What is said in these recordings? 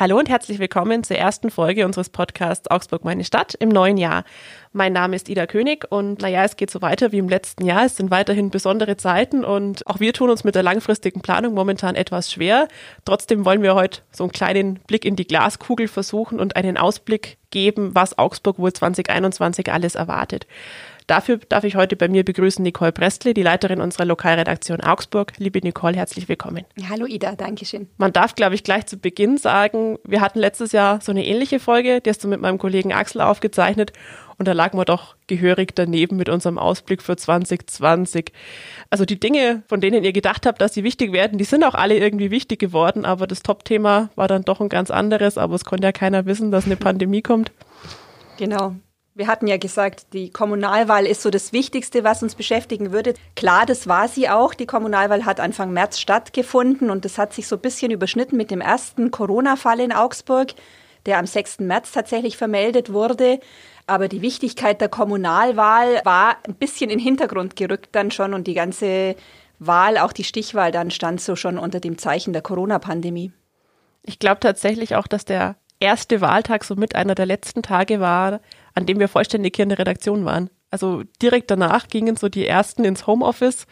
Hallo und herzlich willkommen zur ersten Folge unseres Podcasts Augsburg meine Stadt im neuen Jahr. Mein Name ist Ida König und naja, es geht so weiter wie im letzten Jahr. Es sind weiterhin besondere Zeiten und auch wir tun uns mit der langfristigen Planung momentan etwas schwer. Trotzdem wollen wir heute so einen kleinen Blick in die Glaskugel versuchen und einen Ausblick geben, was Augsburg wohl 2021 alles erwartet. Dafür darf ich heute bei mir begrüßen Nicole Prestle, die Leiterin unserer Lokalredaktion Augsburg. Liebe Nicole, herzlich willkommen. Hallo Ida, danke schön. Man darf, glaube ich, gleich zu Beginn sagen, wir hatten letztes Jahr so eine ähnliche Folge, die hast du mit meinem Kollegen Axel aufgezeichnet und da lagen wir doch gehörig daneben mit unserem Ausblick für 2020. Also die Dinge, von denen ihr gedacht habt, dass sie wichtig werden, die sind auch alle irgendwie wichtig geworden, aber das Top-Thema war dann doch ein ganz anderes, aber es konnte ja keiner wissen, dass eine Pandemie kommt. Genau. Wir hatten ja gesagt, die Kommunalwahl ist so das Wichtigste, was uns beschäftigen würde. Klar, das war sie auch. Die Kommunalwahl hat Anfang März stattgefunden und das hat sich so ein bisschen überschnitten mit dem ersten Corona-Fall in Augsburg, der am 6. März tatsächlich vermeldet wurde. Aber die Wichtigkeit der Kommunalwahl war ein bisschen in den Hintergrund gerückt dann schon und die ganze Wahl, auch die Stichwahl dann stand so schon unter dem Zeichen der Corona-Pandemie. Ich glaube tatsächlich auch, dass der erste Wahltag so mit einer der letzten Tage war, an dem wir vollständig hier in der Redaktion waren. Also direkt danach gingen so die ersten ins Homeoffice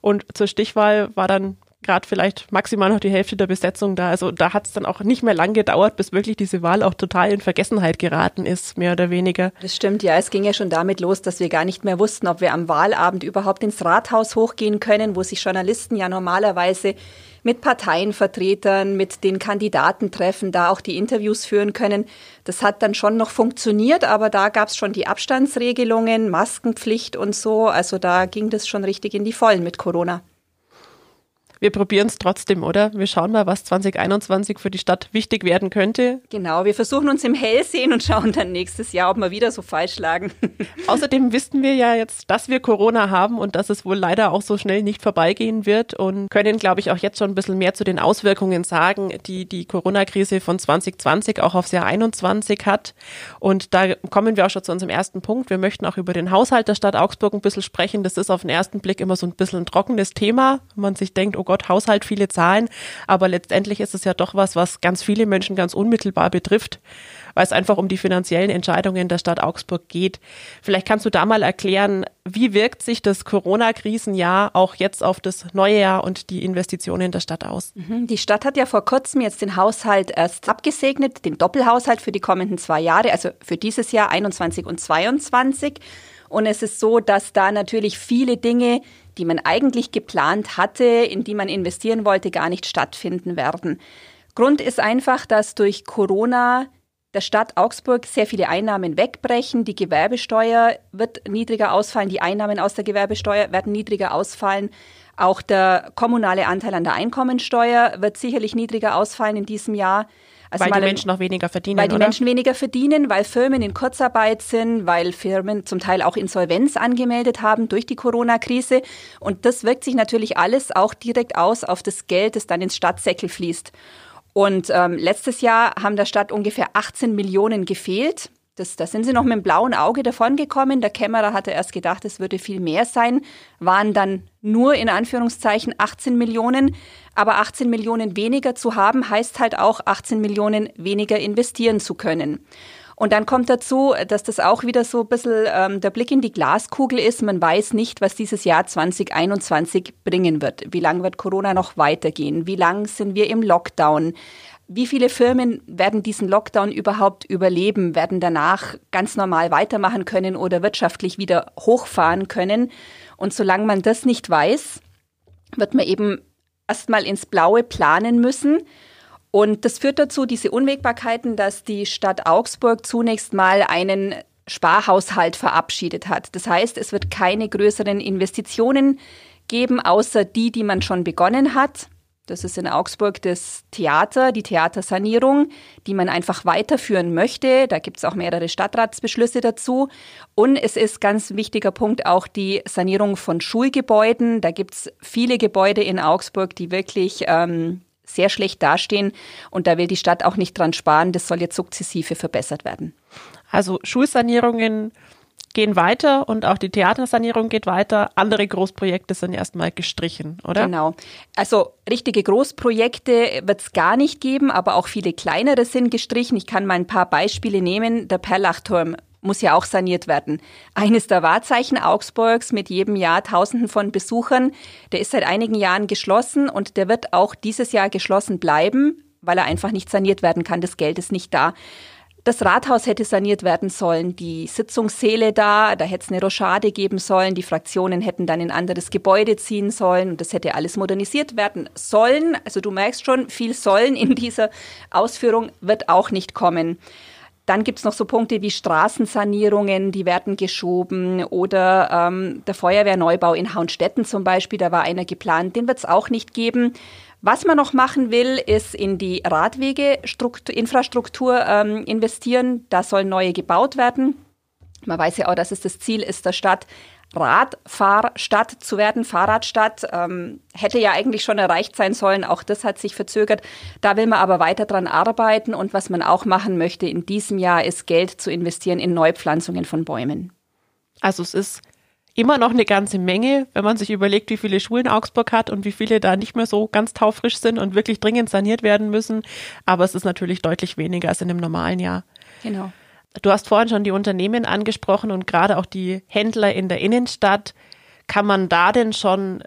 und zur Stichwahl war dann gerade vielleicht maximal noch die Hälfte der Besetzung da. Also da hat es dann auch nicht mehr lang gedauert, bis wirklich diese Wahl auch total in Vergessenheit geraten ist, mehr oder weniger. Das stimmt, ja. Es ging ja schon damit los, dass wir gar nicht mehr wussten, ob wir am Wahlabend überhaupt ins Rathaus hochgehen können, wo sich Journalisten ja normalerweise mit Parteienvertretern, mit den Kandidaten treffen, da auch die Interviews führen können. Das hat dann schon noch funktioniert, aber da gab es schon die Abstandsregelungen, Maskenpflicht und so. Also da ging das schon richtig in die Vollen mit Corona wir probieren es trotzdem, oder? Wir schauen mal, was 2021 für die Stadt wichtig werden könnte. Genau, wir versuchen uns im Hell sehen und schauen dann nächstes Jahr, ob wir wieder so falsch lagen. Außerdem wissen wir ja jetzt, dass wir Corona haben und dass es wohl leider auch so schnell nicht vorbeigehen wird und können, glaube ich, auch jetzt schon ein bisschen mehr zu den Auswirkungen sagen, die die Corona-Krise von 2020 auch aufs Jahr 21 hat. Und da kommen wir auch schon zu unserem ersten Punkt. Wir möchten auch über den Haushalt der Stadt Augsburg ein bisschen sprechen. Das ist auf den ersten Blick immer so ein bisschen ein trockenes Thema. Man sich denkt, oh Gott, Gott, Haushalt, viele Zahlen. Aber letztendlich ist es ja doch was, was ganz viele Menschen ganz unmittelbar betrifft, weil es einfach um die finanziellen Entscheidungen der Stadt Augsburg geht. Vielleicht kannst du da mal erklären, wie wirkt sich das Corona-Krisenjahr auch jetzt auf das neue Jahr und die Investitionen der Stadt aus? Mhm. Die Stadt hat ja vor kurzem jetzt den Haushalt erst abgesegnet, den Doppelhaushalt für die kommenden zwei Jahre, also für dieses Jahr 21 und 22. Und es ist so, dass da natürlich viele Dinge, die man eigentlich geplant hatte, in die man investieren wollte, gar nicht stattfinden werden. Grund ist einfach, dass durch Corona der Stadt Augsburg sehr viele Einnahmen wegbrechen. Die Gewerbesteuer wird niedriger ausfallen, die Einnahmen aus der Gewerbesteuer werden niedriger ausfallen. Auch der kommunale Anteil an der Einkommensteuer wird sicherlich niedriger ausfallen in diesem Jahr. Also weil die Menschen noch weniger verdienen. Weil die oder? Menschen weniger verdienen, weil Firmen in Kurzarbeit sind, weil Firmen zum Teil auch Insolvenz angemeldet haben durch die Corona-Krise. Und das wirkt sich natürlich alles auch direkt aus auf das Geld, das dann ins Stadtsäckel fließt. Und ähm, letztes Jahr haben der Stadt ungefähr 18 Millionen gefehlt. Das, da sind sie noch mit dem blauen Auge davongekommen. Der Kämmerer hatte erst gedacht, es würde viel mehr sein, waren dann nur in Anführungszeichen 18 Millionen. Aber 18 Millionen weniger zu haben, heißt halt auch 18 Millionen weniger investieren zu können. Und dann kommt dazu, dass das auch wieder so ein bisschen ähm, der Blick in die Glaskugel ist. Man weiß nicht, was dieses Jahr 2021 bringen wird. Wie lange wird Corona noch weitergehen? Wie lang sind wir im Lockdown? Wie viele Firmen werden diesen Lockdown überhaupt überleben, werden danach ganz normal weitermachen können oder wirtschaftlich wieder hochfahren können? Und solange man das nicht weiß, wird man eben erstmal ins Blaue planen müssen. Und das führt dazu, diese Unwägbarkeiten, dass die Stadt Augsburg zunächst mal einen Sparhaushalt verabschiedet hat. Das heißt, es wird keine größeren Investitionen geben, außer die, die man schon begonnen hat. Das ist in Augsburg das Theater, die Theatersanierung, die man einfach weiterführen möchte. Da gibt es auch mehrere Stadtratsbeschlüsse dazu. Und es ist ganz wichtiger Punkt auch die Sanierung von Schulgebäuden. Da gibt es viele Gebäude in Augsburg, die wirklich ähm, sehr schlecht dastehen. Und da will die Stadt auch nicht dran sparen. Das soll jetzt sukzessive verbessert werden. Also Schulsanierungen gehen weiter und auch die Theatersanierung geht weiter. Andere Großprojekte sind erstmal gestrichen, oder? Genau. Also richtige Großprojekte wird es gar nicht geben, aber auch viele kleinere sind gestrichen. Ich kann mal ein paar Beispiele nehmen. Der Perlachturm muss ja auch saniert werden. Eines der Wahrzeichen Augsburgs mit jedem Jahr Tausenden von Besuchern, der ist seit einigen Jahren geschlossen und der wird auch dieses Jahr geschlossen bleiben, weil er einfach nicht saniert werden kann. Das Geld ist nicht da. Das Rathaus hätte saniert werden sollen, die Sitzungssäle da, da hätte es eine Rochade geben sollen, die Fraktionen hätten dann in ein anderes Gebäude ziehen sollen und das hätte alles modernisiert werden sollen. Also du merkst schon, viel sollen in dieser Ausführung wird auch nicht kommen. Dann gibt's noch so Punkte wie Straßensanierungen, die werden geschoben oder ähm, der Feuerwehrneubau in Hauenstetten zum Beispiel, da war einer geplant, den wird's auch nicht geben. Was man noch machen will, ist in die Radwege-Infrastruktur ähm, investieren. Da sollen neue gebaut werden. Man weiß ja auch, dass es das Ziel ist der Stadt, Radfahrstadt zu werden, Fahrradstadt. Ähm, hätte ja eigentlich schon erreicht sein sollen. Auch das hat sich verzögert. Da will man aber weiter dran arbeiten. Und was man auch machen möchte in diesem Jahr, ist Geld zu investieren in Neupflanzungen von Bäumen. Also es ist immer noch eine ganze Menge, wenn man sich überlegt, wie viele Schulen Augsburg hat und wie viele da nicht mehr so ganz taufrisch sind und wirklich dringend saniert werden müssen. Aber es ist natürlich deutlich weniger als in einem normalen Jahr. Genau. Du hast vorhin schon die Unternehmen angesprochen und gerade auch die Händler in der Innenstadt. Kann man da denn schon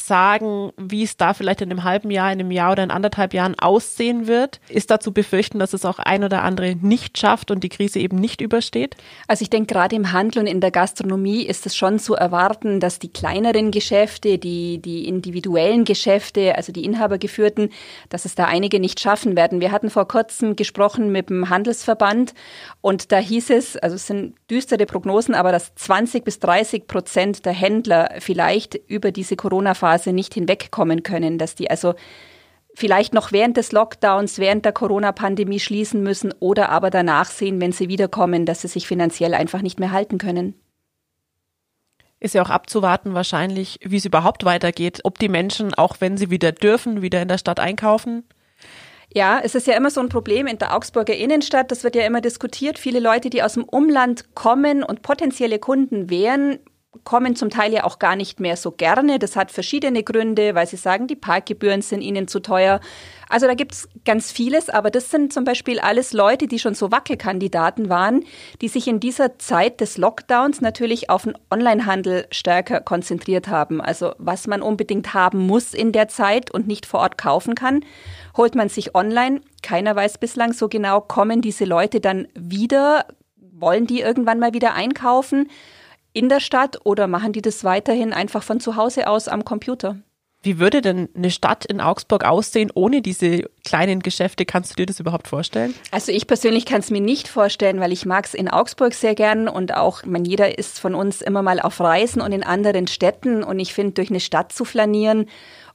sagen, wie es da vielleicht in einem halben Jahr, in einem Jahr oder in anderthalb Jahren aussehen wird? Ist da zu befürchten, dass es auch ein oder andere nicht schafft und die Krise eben nicht übersteht? Also ich denke, gerade im Handel und in der Gastronomie ist es schon zu erwarten, dass die kleineren Geschäfte, die, die individuellen Geschäfte, also die inhabergeführten, dass es da einige nicht schaffen werden. Wir hatten vor kurzem gesprochen mit dem Handelsverband und da hieß es, also es sind düstere Prognosen, aber dass 20 bis 30 Prozent der Händler vielleicht über diese Corona Phase nicht hinwegkommen können, dass die also vielleicht noch während des Lockdowns, während der Corona-Pandemie schließen müssen oder aber danach sehen, wenn sie wiederkommen, dass sie sich finanziell einfach nicht mehr halten können. Ist ja auch abzuwarten wahrscheinlich, wie es überhaupt weitergeht, ob die Menschen, auch wenn sie wieder dürfen, wieder in der Stadt einkaufen. Ja, es ist ja immer so ein Problem in der Augsburger Innenstadt, das wird ja immer diskutiert. Viele Leute, die aus dem Umland kommen und potenzielle Kunden wären, kommen zum Teil ja auch gar nicht mehr so gerne. Das hat verschiedene Gründe, weil sie sagen, die Parkgebühren sind ihnen zu teuer. Also da gibt's ganz vieles, aber das sind zum Beispiel alles Leute, die schon so Wackelkandidaten waren, die sich in dieser Zeit des Lockdowns natürlich auf den Onlinehandel stärker konzentriert haben. Also was man unbedingt haben muss in der Zeit und nicht vor Ort kaufen kann, holt man sich online. Keiner weiß bislang so genau, kommen diese Leute dann wieder, wollen die irgendwann mal wieder einkaufen? In der Stadt oder machen die das weiterhin einfach von zu Hause aus am Computer? Wie würde denn eine Stadt in Augsburg aussehen ohne diese kleinen Geschäfte? Kannst du dir das überhaupt vorstellen? Also ich persönlich kann es mir nicht vorstellen, weil ich mag es in Augsburg sehr gern und auch, man jeder ist von uns immer mal auf Reisen und in anderen Städten und ich finde, durch eine Stadt zu flanieren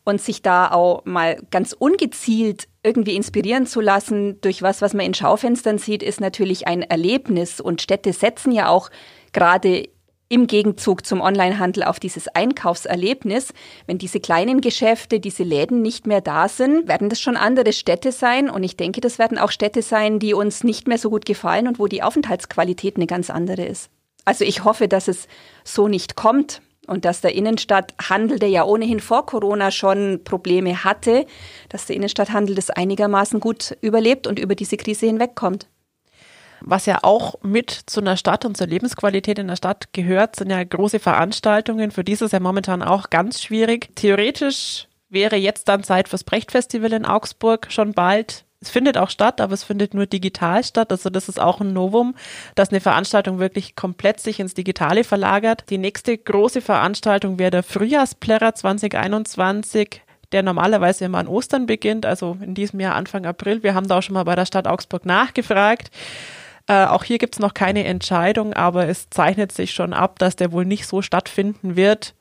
und sich da auch mal ganz ungezielt irgendwie inspirieren zu lassen durch was, was man in Schaufenstern sieht, ist natürlich ein Erlebnis und Städte setzen ja auch gerade im Gegenzug zum Onlinehandel auf dieses Einkaufserlebnis. Wenn diese kleinen Geschäfte, diese Läden nicht mehr da sind, werden das schon andere Städte sein. Und ich denke, das werden auch Städte sein, die uns nicht mehr so gut gefallen und wo die Aufenthaltsqualität eine ganz andere ist. Also ich hoffe, dass es so nicht kommt und dass der Innenstadthandel, der ja ohnehin vor Corona schon Probleme hatte, dass der Innenstadthandel das einigermaßen gut überlebt und über diese Krise hinwegkommt. Was ja auch mit zu einer Stadt und zur Lebensqualität in der Stadt gehört, sind ja große Veranstaltungen. Für dieses ja momentan auch ganz schwierig. Theoretisch wäre jetzt dann Zeit fürs Brechtfestival in Augsburg schon bald. Es findet auch statt, aber es findet nur digital statt. Also das ist auch ein Novum, dass eine Veranstaltung wirklich komplett sich ins Digitale verlagert. Die nächste große Veranstaltung wäre der Frühjahrsplärrer 2021 der normalerweise immer an Ostern beginnt, also in diesem Jahr Anfang April. Wir haben da auch schon mal bei der Stadt Augsburg nachgefragt. Äh, auch hier gibt es noch keine Entscheidung, aber es zeichnet sich schon ab, dass der wohl nicht so stattfinden wird,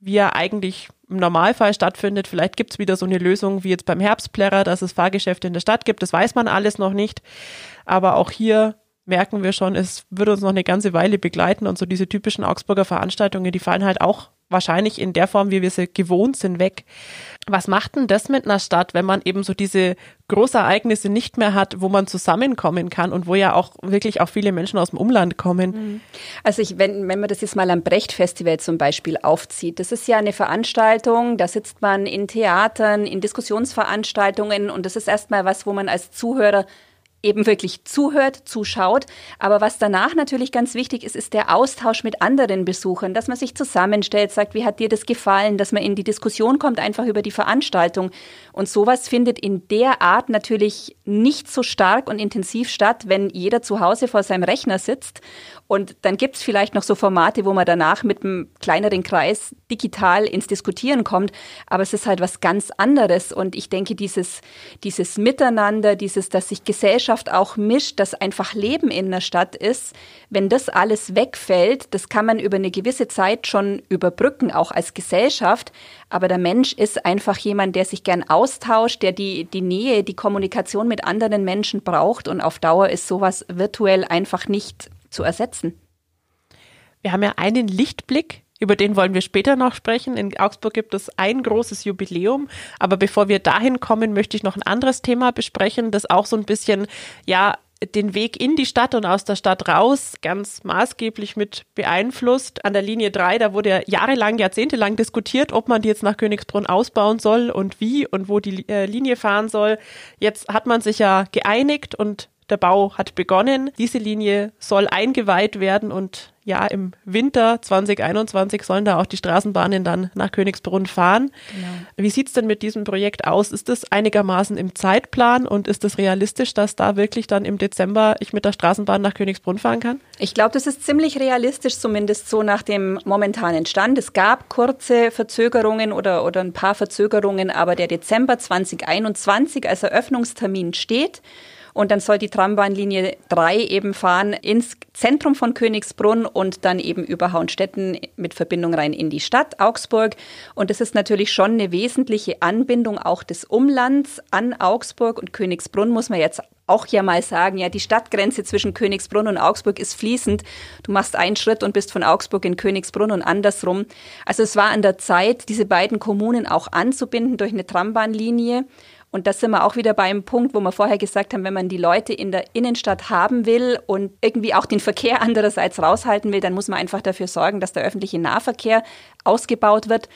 wie er eigentlich im Normalfall stattfindet. Vielleicht gibt es wieder so eine Lösung wie jetzt beim Herbstplärrer, dass es Fahrgeschäfte in der Stadt gibt. Das weiß man alles noch nicht. Aber auch hier merken wir schon, es wird uns noch eine ganze Weile begleiten und so diese typischen Augsburger Veranstaltungen, die fallen halt auch wahrscheinlich in der Form, wie wir sie gewohnt sind, weg. Was macht denn das mit einer Stadt, wenn man eben so diese Großereignisse nicht mehr hat, wo man zusammenkommen kann und wo ja auch wirklich auch viele Menschen aus dem Umland kommen? Mhm. Also ich, wenn, wenn man das jetzt mal am Brecht-Festival zum Beispiel aufzieht, das ist ja eine Veranstaltung, da sitzt man in Theatern, in Diskussionsveranstaltungen und das ist erstmal was, wo man als Zuhörer eben wirklich zuhört, zuschaut. Aber was danach natürlich ganz wichtig ist, ist der Austausch mit anderen Besuchern, dass man sich zusammenstellt, sagt, wie hat dir das gefallen, dass man in die Diskussion kommt, einfach über die Veranstaltung. Und sowas findet in der Art natürlich nicht so stark und intensiv statt, wenn jeder zu Hause vor seinem Rechner sitzt und dann gibt es vielleicht noch so Formate, wo man danach mit einem kleineren Kreis digital ins Diskutieren kommt. Aber es ist halt was ganz anderes. Und ich denke, dieses, dieses Miteinander, dieses, dass sich Gesellschaft auch mischt, dass einfach Leben in der Stadt ist, wenn das alles wegfällt, das kann man über eine gewisse Zeit schon überbrücken, auch als Gesellschaft. Aber der Mensch ist einfach jemand, der sich gern austauscht, der die, die Nähe, die Kommunikation mit anderen Menschen braucht. Und auf Dauer ist sowas virtuell einfach nicht zu ersetzen. Wir haben ja einen Lichtblick, über den wollen wir später noch sprechen. In Augsburg gibt es ein großes Jubiläum. Aber bevor wir dahin kommen, möchte ich noch ein anderes Thema besprechen, das auch so ein bisschen, ja, den Weg in die Stadt und aus der Stadt raus ganz maßgeblich mit beeinflusst. An der Linie 3, da wurde ja jahrelang, jahrzehntelang diskutiert, ob man die jetzt nach Königsbrunn ausbauen soll und wie und wo die äh, Linie fahren soll. Jetzt hat man sich ja geeinigt und der Bau hat begonnen. Diese Linie soll eingeweiht werden und ja, im Winter 2021 sollen da auch die Straßenbahnen dann nach Königsbrunn fahren. Genau. Wie sieht's denn mit diesem Projekt aus? Ist das einigermaßen im Zeitplan und ist es realistisch, dass da wirklich dann im Dezember ich mit der Straßenbahn nach Königsbrunn fahren kann? Ich glaube, das ist ziemlich realistisch, zumindest so nach dem momentanen Stand. Es gab kurze Verzögerungen oder, oder ein paar Verzögerungen, aber der Dezember 2021 als Eröffnungstermin steht. Und dann soll die Trambahnlinie 3 eben fahren ins Zentrum von Königsbrunn und dann eben über Hauenstetten mit Verbindung rein in die Stadt Augsburg. Und das ist natürlich schon eine wesentliche Anbindung auch des Umlands an Augsburg und Königsbrunn, muss man jetzt auch ja mal sagen, ja, die Stadtgrenze zwischen Königsbrunn und Augsburg ist fließend. Du machst einen Schritt und bist von Augsburg in Königsbrunn und andersrum. Also es war an der Zeit, diese beiden Kommunen auch anzubinden durch eine Trambahnlinie. Und das sind wir auch wieder beim Punkt, wo wir vorher gesagt haben, wenn man die Leute in der Innenstadt haben will und irgendwie auch den Verkehr andererseits raushalten will, dann muss man einfach dafür sorgen, dass der öffentliche Nahverkehr ausgebaut wird.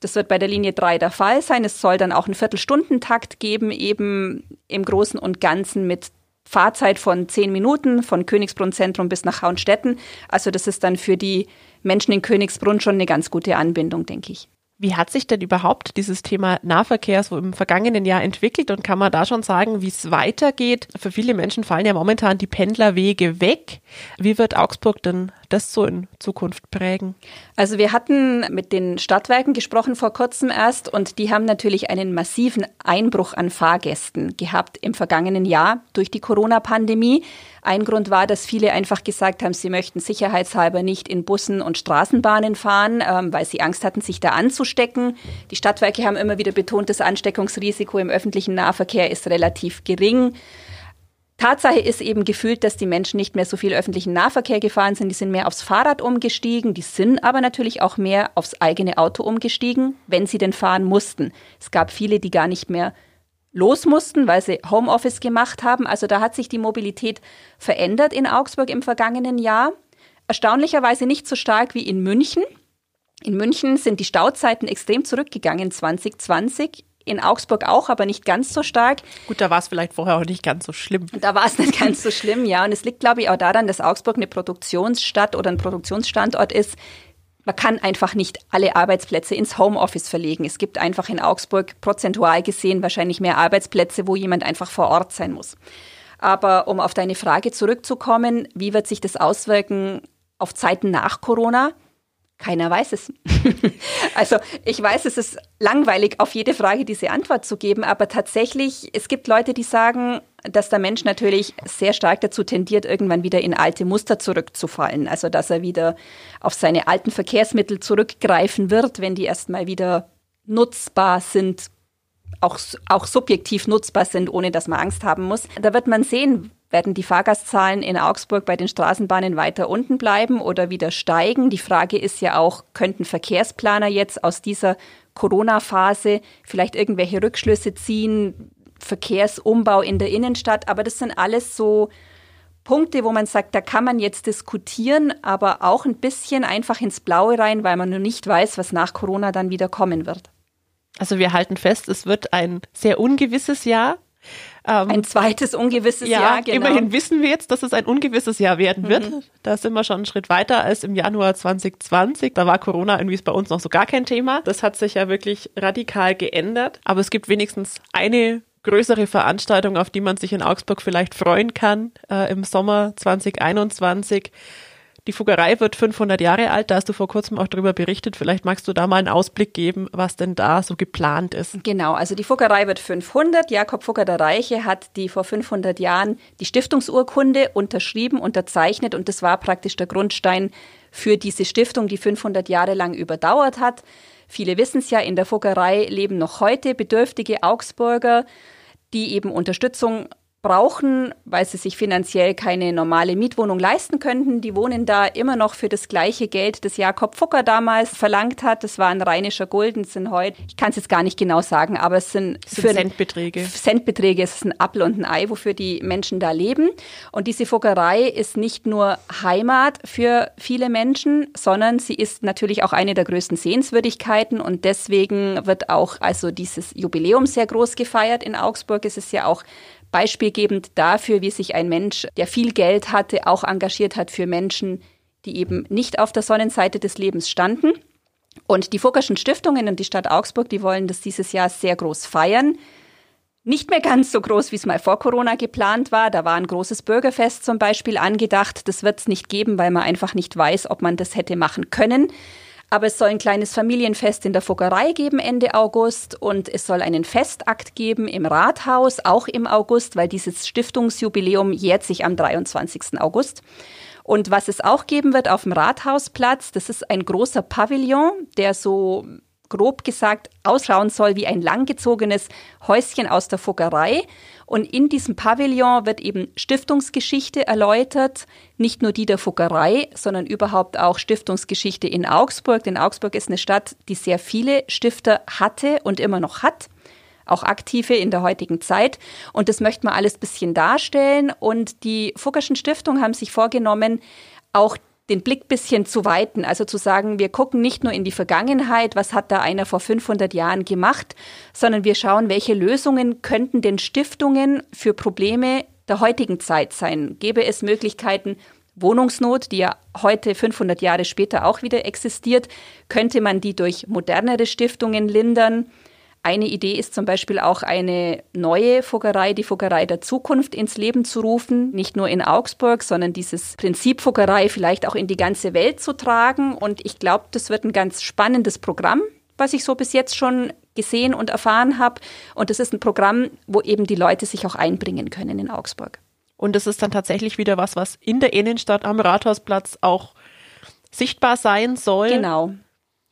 Das wird bei der Linie 3 der Fall sein. Es soll dann auch einen Viertelstundentakt geben, eben im Großen und Ganzen mit Fahrzeit von zehn Minuten von Königsbrunn Zentrum bis nach Hauenstetten. Also das ist dann für die Menschen in Königsbrunn schon eine ganz gute Anbindung, denke ich. Wie hat sich denn überhaupt dieses Thema Nahverkehr so im vergangenen Jahr entwickelt und kann man da schon sagen, wie es weitergeht? Für viele Menschen fallen ja momentan die Pendlerwege weg. Wie wird Augsburg denn das so in Zukunft prägen? Also wir hatten mit den Stadtwerken gesprochen vor kurzem erst und die haben natürlich einen massiven Einbruch an Fahrgästen gehabt im vergangenen Jahr durch die Corona-Pandemie. Ein Grund war, dass viele einfach gesagt haben, sie möchten sicherheitshalber nicht in Bussen und Straßenbahnen fahren, ähm, weil sie Angst hatten, sich da anzustecken. Die Stadtwerke haben immer wieder betont, das Ansteckungsrisiko im öffentlichen Nahverkehr ist relativ gering. Tatsache ist eben gefühlt, dass die Menschen nicht mehr so viel öffentlichen Nahverkehr gefahren sind. Die sind mehr aufs Fahrrad umgestiegen. Die sind aber natürlich auch mehr aufs eigene Auto umgestiegen, wenn sie denn fahren mussten. Es gab viele, die gar nicht mehr los mussten, weil sie Homeoffice gemacht haben. Also da hat sich die Mobilität verändert in Augsburg im vergangenen Jahr. Erstaunlicherweise nicht so stark wie in München. In München sind die Stauzeiten extrem zurückgegangen 2020 in Augsburg auch, aber nicht ganz so stark. Gut, da war es vielleicht vorher auch nicht ganz so schlimm. Da war es nicht ganz so schlimm, ja. Und es liegt, glaube ich, auch daran, dass Augsburg eine Produktionsstadt oder ein Produktionsstandort ist. Man kann einfach nicht alle Arbeitsplätze ins Homeoffice verlegen. Es gibt einfach in Augsburg prozentual gesehen wahrscheinlich mehr Arbeitsplätze, wo jemand einfach vor Ort sein muss. Aber um auf deine Frage zurückzukommen, wie wird sich das auswirken auf Zeiten nach Corona? Keiner weiß es. also ich weiß, es ist langweilig, auf jede Frage diese Antwort zu geben, aber tatsächlich, es gibt Leute, die sagen, dass der Mensch natürlich sehr stark dazu tendiert, irgendwann wieder in alte Muster zurückzufallen. Also dass er wieder auf seine alten Verkehrsmittel zurückgreifen wird, wenn die erstmal wieder nutzbar sind, auch, auch subjektiv nutzbar sind, ohne dass man Angst haben muss. Da wird man sehen, werden die Fahrgastzahlen in Augsburg bei den Straßenbahnen weiter unten bleiben oder wieder steigen? Die Frage ist ja auch, könnten Verkehrsplaner jetzt aus dieser Corona-Phase vielleicht irgendwelche Rückschlüsse ziehen, Verkehrsumbau in der Innenstadt? Aber das sind alles so Punkte, wo man sagt, da kann man jetzt diskutieren, aber auch ein bisschen einfach ins Blaue rein, weil man nur nicht weiß, was nach Corona dann wieder kommen wird. Also wir halten fest, es wird ein sehr ungewisses Jahr. Ähm, ein zweites ungewisses ja, Jahr, genau. Immerhin wissen wir jetzt, dass es ein ungewisses Jahr werden wird. Mhm. Da sind wir schon einen Schritt weiter als im Januar 2020. Da war Corona irgendwie bei uns noch so gar kein Thema. Das hat sich ja wirklich radikal geändert. Aber es gibt wenigstens eine größere Veranstaltung, auf die man sich in Augsburg vielleicht freuen kann äh, im Sommer 2021. Die Fuggerei wird 500 Jahre alt, da hast du vor kurzem auch darüber berichtet. Vielleicht magst du da mal einen Ausblick geben, was denn da so geplant ist. Genau, also die Fuggerei wird 500. Jakob Fugger der Reiche hat die vor 500 Jahren die Stiftungsurkunde unterschrieben, unterzeichnet und das war praktisch der Grundstein für diese Stiftung, die 500 Jahre lang überdauert hat. Viele wissen es ja, in der Fuggerei leben noch heute bedürftige Augsburger, die eben Unterstützung brauchen, weil sie sich finanziell keine normale Mietwohnung leisten könnten. Die wohnen da immer noch für das gleiche Geld, das Jakob Fucker damals verlangt hat. Das war ein rheinischer Gulden, sind heute, ich kann es jetzt gar nicht genau sagen, aber es sind, sind für Centbeträge. Centbeträge, es ist ein Apfel und ein Ei, wofür die Menschen da leben. Und diese Fuggerei ist nicht nur Heimat für viele Menschen, sondern sie ist natürlich auch eine der größten Sehenswürdigkeiten und deswegen wird auch also dieses Jubiläum sehr groß gefeiert in Augsburg. Es ist ja auch beispielgebend dafür, wie sich ein Mensch, der viel Geld hatte, auch engagiert hat für Menschen, die eben nicht auf der Sonnenseite des Lebens standen. Und die Fuggerschen Stiftungen und die Stadt Augsburg, die wollen das dieses Jahr sehr groß feiern. Nicht mehr ganz so groß, wie es mal vor Corona geplant war. Da war ein großes Bürgerfest zum Beispiel angedacht. Das wird es nicht geben, weil man einfach nicht weiß, ob man das hätte machen können. Aber es soll ein kleines Familienfest in der Fuggerei geben Ende August und es soll einen Festakt geben im Rathaus, auch im August, weil dieses Stiftungsjubiläum jährt sich am 23. August. Und was es auch geben wird auf dem Rathausplatz, das ist ein großer Pavillon, der so grob gesagt ausschauen soll wie ein langgezogenes Häuschen aus der Fuggerei. Und in diesem Pavillon wird eben Stiftungsgeschichte erläutert, nicht nur die der Fuggerei, sondern überhaupt auch Stiftungsgeschichte in Augsburg. Denn Augsburg ist eine Stadt, die sehr viele Stifter hatte und immer noch hat auch aktive in der heutigen Zeit. Und das möchte man alles ein bisschen darstellen. Und die Fuggerschen Stiftung haben sich vorgenommen, auch den Blick bisschen zu weiten, also zu sagen, wir gucken nicht nur in die Vergangenheit, was hat da einer vor 500 Jahren gemacht, sondern wir schauen, welche Lösungen könnten denn Stiftungen für Probleme der heutigen Zeit sein? Gäbe es Möglichkeiten, Wohnungsnot, die ja heute 500 Jahre später auch wieder existiert, könnte man die durch modernere Stiftungen lindern? Eine Idee ist zum Beispiel auch eine neue Fuggerei, die Fuggerei der Zukunft ins Leben zu rufen, nicht nur in Augsburg, sondern dieses Prinzip Fuggerei vielleicht auch in die ganze Welt zu tragen. Und ich glaube, das wird ein ganz spannendes Programm, was ich so bis jetzt schon gesehen und erfahren habe. Und das ist ein Programm, wo eben die Leute sich auch einbringen können in Augsburg. Und es ist dann tatsächlich wieder was, was in der Innenstadt am Rathausplatz auch sichtbar sein soll. Genau.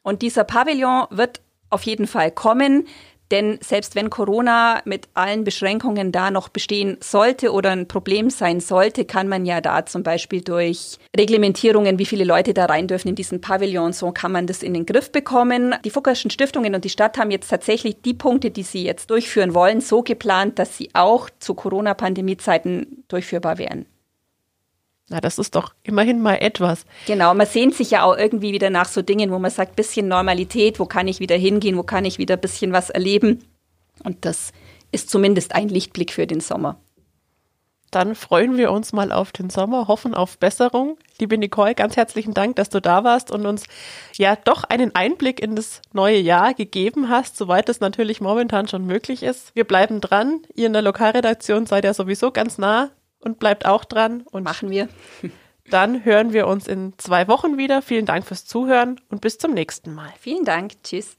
Und dieser Pavillon wird auf jeden Fall kommen. Denn selbst wenn Corona mit allen Beschränkungen da noch bestehen sollte oder ein Problem sein sollte, kann man ja da zum Beispiel durch Reglementierungen, wie viele Leute da rein dürfen in diesen Pavillon, so kann man das in den Griff bekommen. Die Fuggerschen Stiftungen und die Stadt haben jetzt tatsächlich die Punkte, die sie jetzt durchführen wollen, so geplant, dass sie auch zu Corona-Pandemie-Zeiten durchführbar wären. Na, das ist doch immerhin mal etwas. Genau, man sehnt sich ja auch irgendwie wieder nach so Dingen, wo man sagt, bisschen Normalität, wo kann ich wieder hingehen, wo kann ich wieder ein bisschen was erleben. Und das ist zumindest ein Lichtblick für den Sommer. Dann freuen wir uns mal auf den Sommer, hoffen auf Besserung. Liebe Nicole, ganz herzlichen Dank, dass du da warst und uns ja doch einen Einblick in das neue Jahr gegeben hast, soweit es natürlich momentan schon möglich ist. Wir bleiben dran. Ihr in der Lokalredaktion seid ja sowieso ganz nah und bleibt auch dran. Und machen wir. Dann hören wir uns in zwei Wochen wieder. Vielen Dank fürs Zuhören und bis zum nächsten Mal. Vielen Dank. Tschüss.